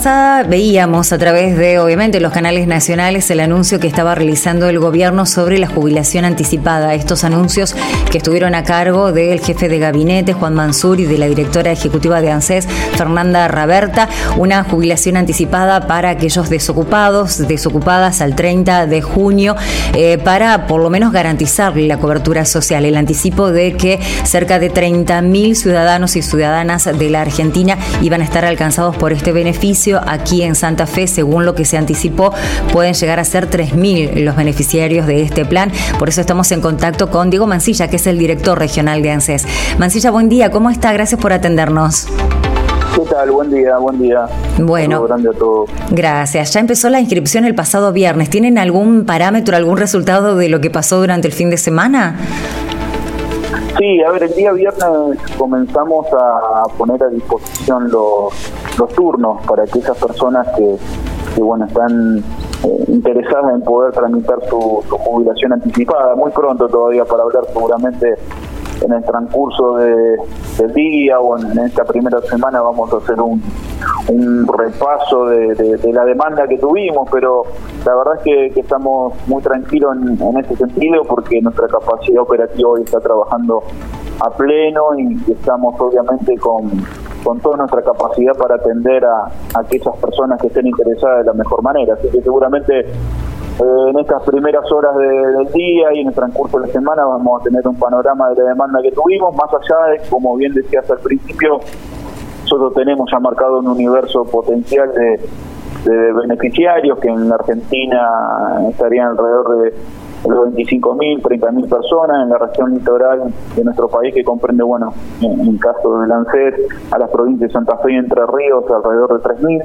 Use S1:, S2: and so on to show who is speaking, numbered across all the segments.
S1: pasada veíamos a través de, obviamente, los canales nacionales el anuncio que estaba realizando el gobierno sobre la jubilación anticipada. Estos anuncios que estuvieron a cargo del jefe de gabinete, Juan Mansur, y de la directora ejecutiva de ANSES, Fernanda Raberta. Una jubilación anticipada para aquellos desocupados, desocupadas al 30 de junio, eh, para por lo menos garantizar la cobertura social. El anticipo de que cerca de 30.000 ciudadanos y ciudadanas de la Argentina iban a estar alcanzados por este beneficio. Aquí en Santa Fe, según lo que se anticipó, pueden llegar a ser 3.000 los beneficiarios de este plan. Por eso estamos en contacto con Diego Mancilla, que es el director regional de ANSES. Mancilla, buen día, ¿cómo está? Gracias por atendernos.
S2: ¿Qué tal? Buen día, buen día.
S1: Bueno, grande a todos. gracias. Ya empezó la inscripción el pasado viernes. ¿Tienen algún parámetro, algún resultado de lo que pasó durante el fin de semana?
S2: Sí, a ver, el día viernes comenzamos a poner a disposición los, turnos para que esas personas que, bueno, están eh, interesadas en poder tramitar su, jubilación anticipada. Muy pronto todavía para hablar seguramente en el transcurso de, del día o en esta primera semana vamos a hacer un, un repaso de, la demanda que tuvimos, pero la verdad es que, estamos muy tranquilos en, ese sentido porque nuestra capacidad operativa hoy está trabajando a pleno y estamos obviamente con, con toda nuestra capacidad para atender a, aquellas personas que estén interesadas de la mejor manera. Así que seguramente eh, en estas primeras horas del día y en el transcurso de la semana vamos a tener un panorama de la demanda que tuvimos, más allá de, como bien decías al principio, nosotros tenemos ya marcado un universo potencial de, beneficiarios que en la Argentina estarían alrededor de los 25.000, 30.000 personas en la región litoral de nuestro país que comprende, bueno, en, el caso de ANSES, a las provincias de Santa Fe y Entre Ríos alrededor de 3.000.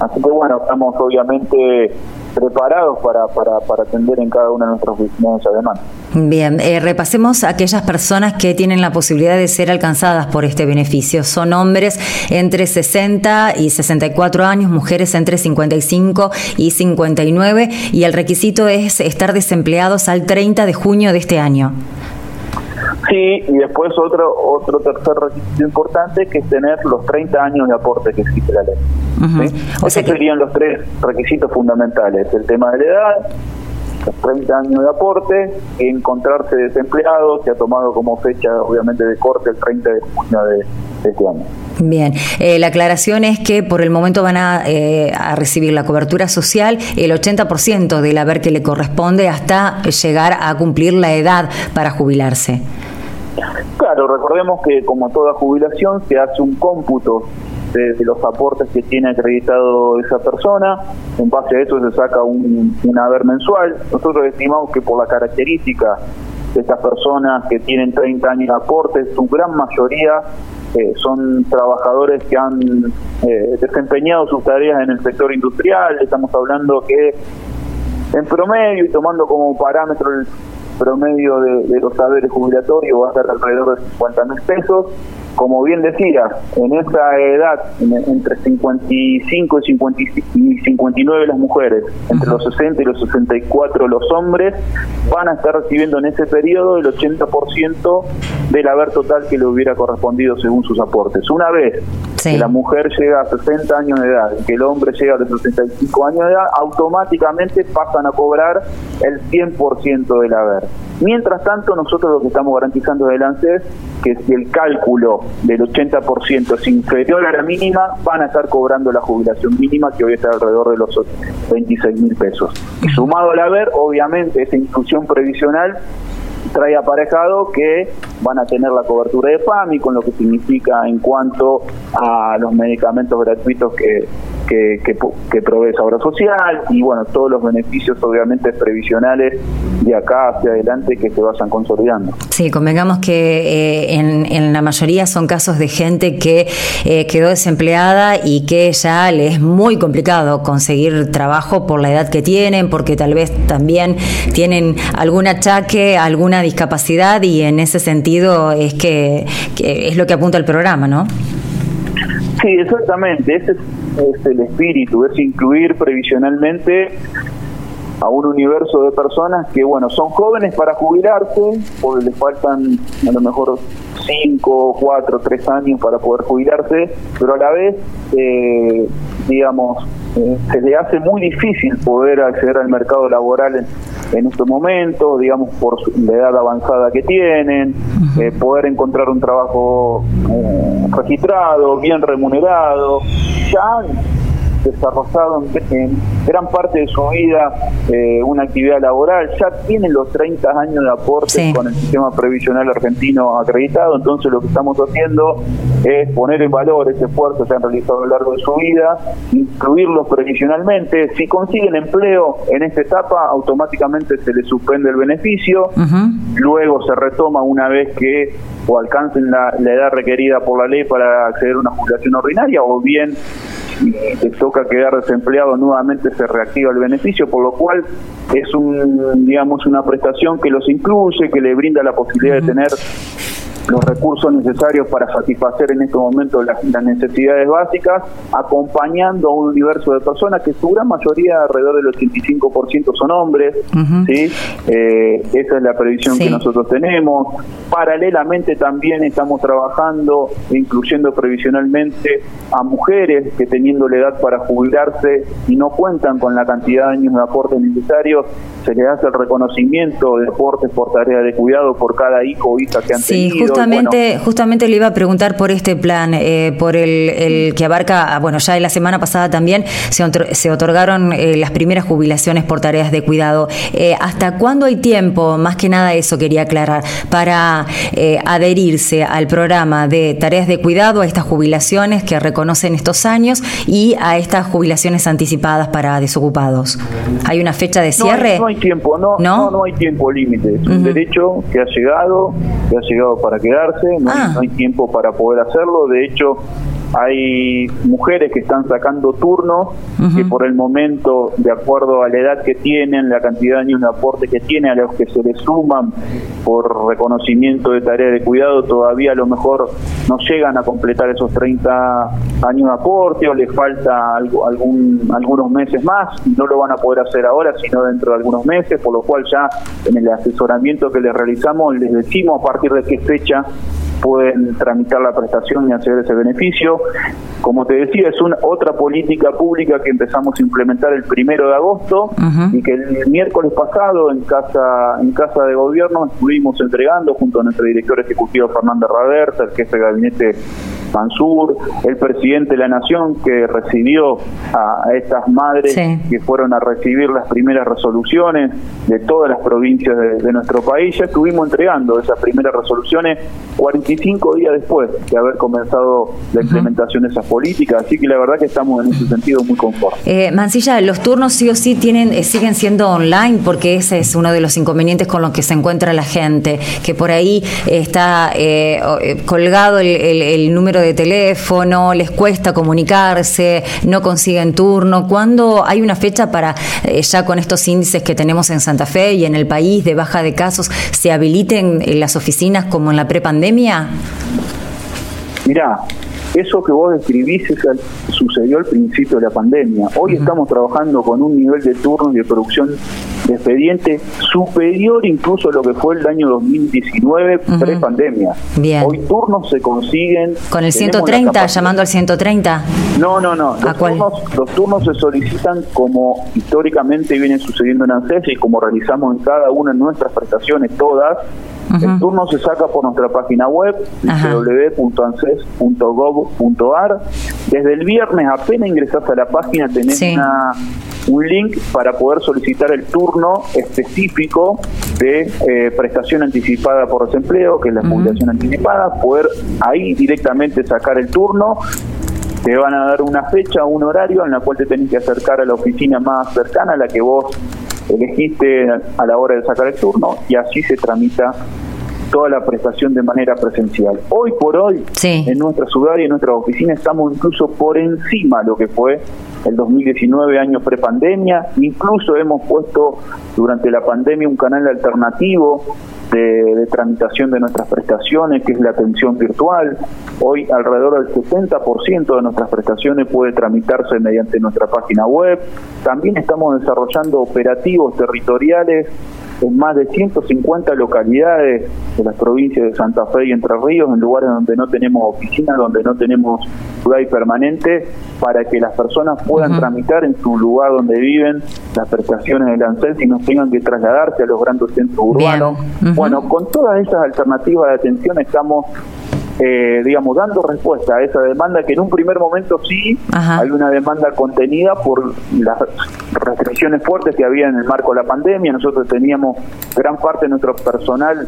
S2: Así que bueno, estamos obviamente preparados para, para, para atender en cada una de nuestras oficinas esa.
S1: Bien, eh, repasemos aquellas personas que tienen la posibilidad de ser alcanzadas por este beneficio. Son hombres entre 60 y 64 años, mujeres entre 55 y 59 y el requisito es estar desempleados al 30 de junio de este año.
S2: Sí, y después otro otro tercer requisito importante que es tener los 30 años de aporte que existe la ley. O sea que... serían los tres requisitos fundamentales, el tema de la edad, 30 años de aporte, encontrarse desempleado, se ha tomado como fecha obviamente de corte el 30 de junio de, este año.
S1: Bien, eh, la aclaración es que por el momento van a, eh, a recibir la cobertura social el 80% del haber que le corresponde hasta llegar a cumplir la edad para jubilarse.
S2: Claro, recordemos que como toda jubilación se hace un cómputo de, los aportes que tiene acreditado esa persona, en base a eso se saca un, haber mensual. Nosotros estimamos que por la característica de estas personas que tienen 30 años de aportes, su gran mayoría eh, son trabajadores que han eh, desempeñado sus tareas en el sector industrial, estamos hablando que en promedio y tomando como parámetro el promedio de, los saberes jubilatorios va a ser alrededor de 50 mil pesos. Como bien decía, en esa edad, entre 55 y, 59 las mujeres, entre los 60 y los 64 los hombres, van a estar recibiendo en ese periodo el 80% del haber total que le hubiera correspondido según sus aportes. Una vez que la mujer llega a 60 años de edad y que el hombre llega a los 65 años de edad, automáticamente pasan a cobrar el 100% del haber. Mientras tanto, nosotros lo que estamos garantizando delante es que si el cálculo del 80% es inferior a la mínima, van a estar cobrando la jubilación mínima, que hoy está alrededor de los 26 mil pesos. Y sumado al haber, obviamente, esa inclusión previsional trae aparejado que van a tener la cobertura de PAMI, con lo que significa en cuanto a los medicamentos gratuitos que, que, que, provee Obra Social y bueno, todos los beneficios obviamente previsionales de acá hacia adelante que se vayan consolidando.
S1: Sí, convengamos que eh, en, la mayoría son casos de gente que eh, quedó desempleada y que ya le es muy complicado conseguir trabajo por la edad que tienen, porque tal vez también tienen algún achaque, alguna discapacidad y en ese sentido es que, es lo que apunta el programa, ¿no?
S2: Sí, exactamente. Ese es, el espíritu, es incluir previsionalmente a un universo de personas que, bueno, son jóvenes para jubilarse, porque les faltan a lo mejor 5, 4, 3 años para poder jubilarse, pero a la vez eh, digamos, eh, se le hace muy difícil poder acceder al mercado laboral en, en estos momentos, digamos, por la edad avanzada que tienen, eh, poder encontrar un trabajo eh, registrado, bien remunerado. Ya desarrollado en, gran parte de su vida eh, una actividad laboral, ya tienen los 30 años de aporte con el sistema previsional argentino acreditado, entonces lo que estamos haciendo es poner en valor ese esfuerzo que han realizado a lo largo de su vida, incluirlos previsionalmente, si consiguen empleo en esta etapa, automáticamente se les suspende el beneficio, luego se retoma una vez que o alcancen la, la edad requerida por la ley para acceder a una jubilación ordinaria o bien te toca quedar desempleado nuevamente se reactiva el beneficio, por lo cual es un digamos una prestación que los incluye, que le brinda la posibilidad de tener los recursos necesarios para satisfacer en este momento las, necesidades básicas, acompañando a un universo de personas que su gran mayoría, alrededor del 85% son hombres, ¿sí? Eh, esa es la previsión que nosotros tenemos. Paralelamente también estamos trabajando, incluyendo previsionalmente a mujeres que teniendo la edad para jubilarse y no cuentan con la cantidad de años de aporte necesarios, se les hace el reconocimiento de aportes por tarea de cuidado por cada hijo o hija que han tenido
S1: justamente, justamente le iba a preguntar por este plan, eh, por el, que abarca, ah, bueno, ya la semana pasada también se, otorgaron eh, las primeras jubilaciones por tareas de cuidado. Eh, ¿Hasta cuándo hay tiempo, más que nada eso quería aclarar, para adherirse al programa de tareas de cuidado, a estas jubilaciones que reconocen estos años y a estas jubilaciones anticipadas para desocupados? ¿Hay una fecha de cierre?
S2: No, hay, tiempo, no, no, hay tiempo límite. Es un derecho que ha llegado, que ha llegado para quedarse, ah. no, hay tiempo para poder hacerlo. De hecho, hay mujeres que están sacando turnos que por el momento, de acuerdo a la edad que tienen, la cantidad de años de aporte que tienen, a los que se les suman por reconocimiento de tarea de cuidado, todavía a lo mejor no llegan a completar esos 30 años de aporte o les falta algo, algún, algunos meses más. No lo van a poder hacer ahora, sino dentro de algunos meses, por lo cual ya en el asesoramiento que les realizamos les decimos a partir de qué fecha pueden tramitar la prestación y acceder a ese beneficio. Como te decía, es una otra política pública que empezamos a implementar el primero de agosto y que el miércoles pasado en casa en casa de gobierno estuvimos entregando junto a nuestro director ejecutivo Fernando Raversa, el jefe de gabinete Mansur, el presidente de la Nación que recibió a estas madres que fueron a recibir las primeras resoluciones de todas las provincias de, nuestro país. Ya estuvimos entregando esas primeras resoluciones 45 días después de haber comenzado la implementación de esas políticas, así que la verdad que estamos en ese sentido muy conformes.
S1: Eh, Mancilla, los turnos sí o sí tienen eh, siguen siendo online porque ese es uno de los inconvenientes con los que se encuentra la gente, que por ahí está eh, eh, colgado el, el número de teléfono, les cuesta comunicarse, no consiguen turno. ¿Cuándo hay una fecha para, eh, ya con estos índices que tenemos en Santa Fe y en el país de baja de casos, se habiliten las oficinas como en la prepandemia?
S2: Mirá, eso que vos describís sucedió al principio de la pandemia. Hoy estamos trabajando con un nivel de turno y de producción de expediente superior incluso a lo que fue el año 2019 pre-pandemia. Hoy turnos se consiguen...
S1: ¿Con el 130, llamando al 130?
S2: No, no, no. Los, turnos, los turnos se solicitan como históricamente viene sucediendo en ANSES y como realizamos en cada una de nuestras prestaciones, todas, el turno se saca por nuestra página web www.anses.gov.ar. Desde el viernes apenas ingresas a la página tenés un link para poder solicitar el turno específico de eh, prestación anticipada por desempleo, que es la jubilación anticipada, poder ahí directamente sacar el turno. Te van a dar una fecha, un horario en la cual te tenés que acercar a la oficina más cercana, a la que vos elegiste a la hora de sacar el turno y así se tramita toda la prestación de manera presencial. Hoy por hoy, en nuestra ciudad y en nuestra oficina estamos incluso por encima de lo que fue el 2019, año prepandemia. Incluso hemos puesto durante la pandemia un canal alternativo de, tramitación de nuestras prestaciones, que es la atención virtual. Hoy alrededor del 70% de nuestras prestaciones puede tramitarse mediante nuestra página web. También estamos desarrollando operativos territoriales en más de 150 localidades de las provincias de Santa Fe y Entre Ríos, en lugares donde no tenemos oficinas, donde no tenemos lugar permanente, para que las personas puedan tramitar en su lugar donde viven las prestaciones del ANSES y no tengan que trasladarse a los grandes centros urbanos. Bueno, con todas esas alternativas de atención estamos eh, digamos, dando respuesta a esa demanda que en un primer momento sí hay una demanda contenida por las restricciones fuertes que había en el marco de la pandemia. Nosotros teníamos gran parte de nuestro personal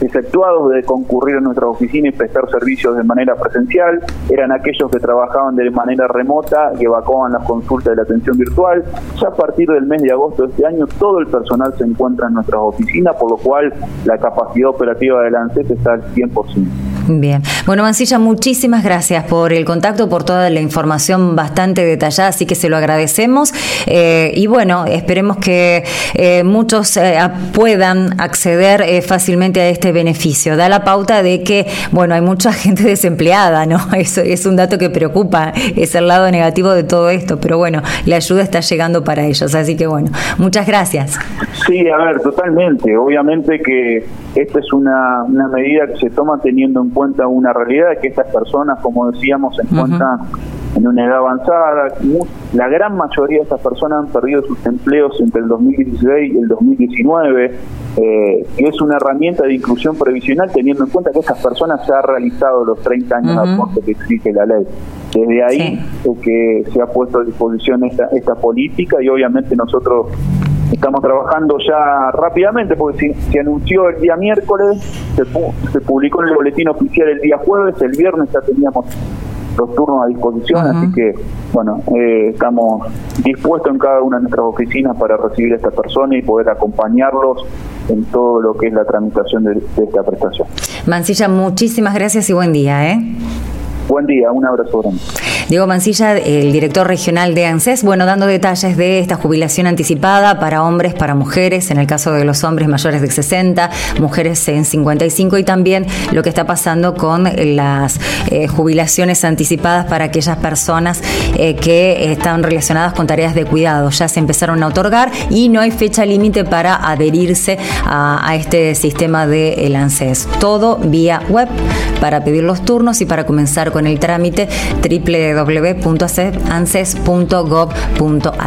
S2: efectuados de concurrir a nuestra oficina y prestar servicios de manera presencial, eran aquellos que trabajaban de manera remota y evacuaban las consultas de la atención virtual. Ya a partir del mes de agosto de este año todo el personal se encuentra en nuestras oficinas, por lo cual la capacidad operativa del ANSES está al 100%.
S1: Bien. Bueno, Mancilla, muchísimas gracias por el contacto, por toda la información bastante detallada, así que se lo agradecemos. Eh, y bueno, esperemos que eh, muchos eh, puedan acceder fácilmente a este beneficio. Da la pauta de que, bueno, hay mucha gente desempleada, ¿no? Eso es un dato que preocupa, es el lado negativo de todo esto, pero bueno, la ayuda está llegando para ellos, así que bueno, muchas gracias.
S2: Sí, a ver, totalmente. Obviamente que esta es una, una medida que se toma teniendo en cuenta una realidad que estas personas, como decíamos, se encuentran en una edad avanzada. La gran mayoría de estas personas han perdido sus empleos entre el 2016 y el 2019, eh, que es una herramienta de inclusión previsional teniendo en cuenta que estas personas se han realizado los 30 años de aporte que exige la ley. Desde ahí es que se ha puesto a disposición esta, esta política y obviamente nosotros estamos trabajando ya rápidamente porque se, anunció el día miércoles, se, se publicó en el boletín oficial el día jueves, el viernes ya teníamos los turnos a disposición, así que, bueno, eh, estamos dispuestos en cada una de nuestras oficinas para recibir a esta persona y poder acompañarlos en todo lo que es la tramitación de, de esta prestación.
S1: Mancilla, muchísimas gracias y buen día. ¿eh?
S2: Buen día, un abrazo grande.
S1: Diego Mancilla, el director regional de ANSES, bueno, dando detalles de esta jubilación anticipada para hombres, para mujeres, en el caso de los hombres mayores de 60, mujeres en 55 y también lo que está pasando con las eh, jubilaciones anticipadas para aquellas personas eh, que están relacionadas con tareas de cuidado. Ya se empezaron a otorgar y no hay fecha límite para adherirse a, este sistema de el ANSES. Todo vía web para pedir los turnos y para comenzar con el trámite www.anses.gov.ar.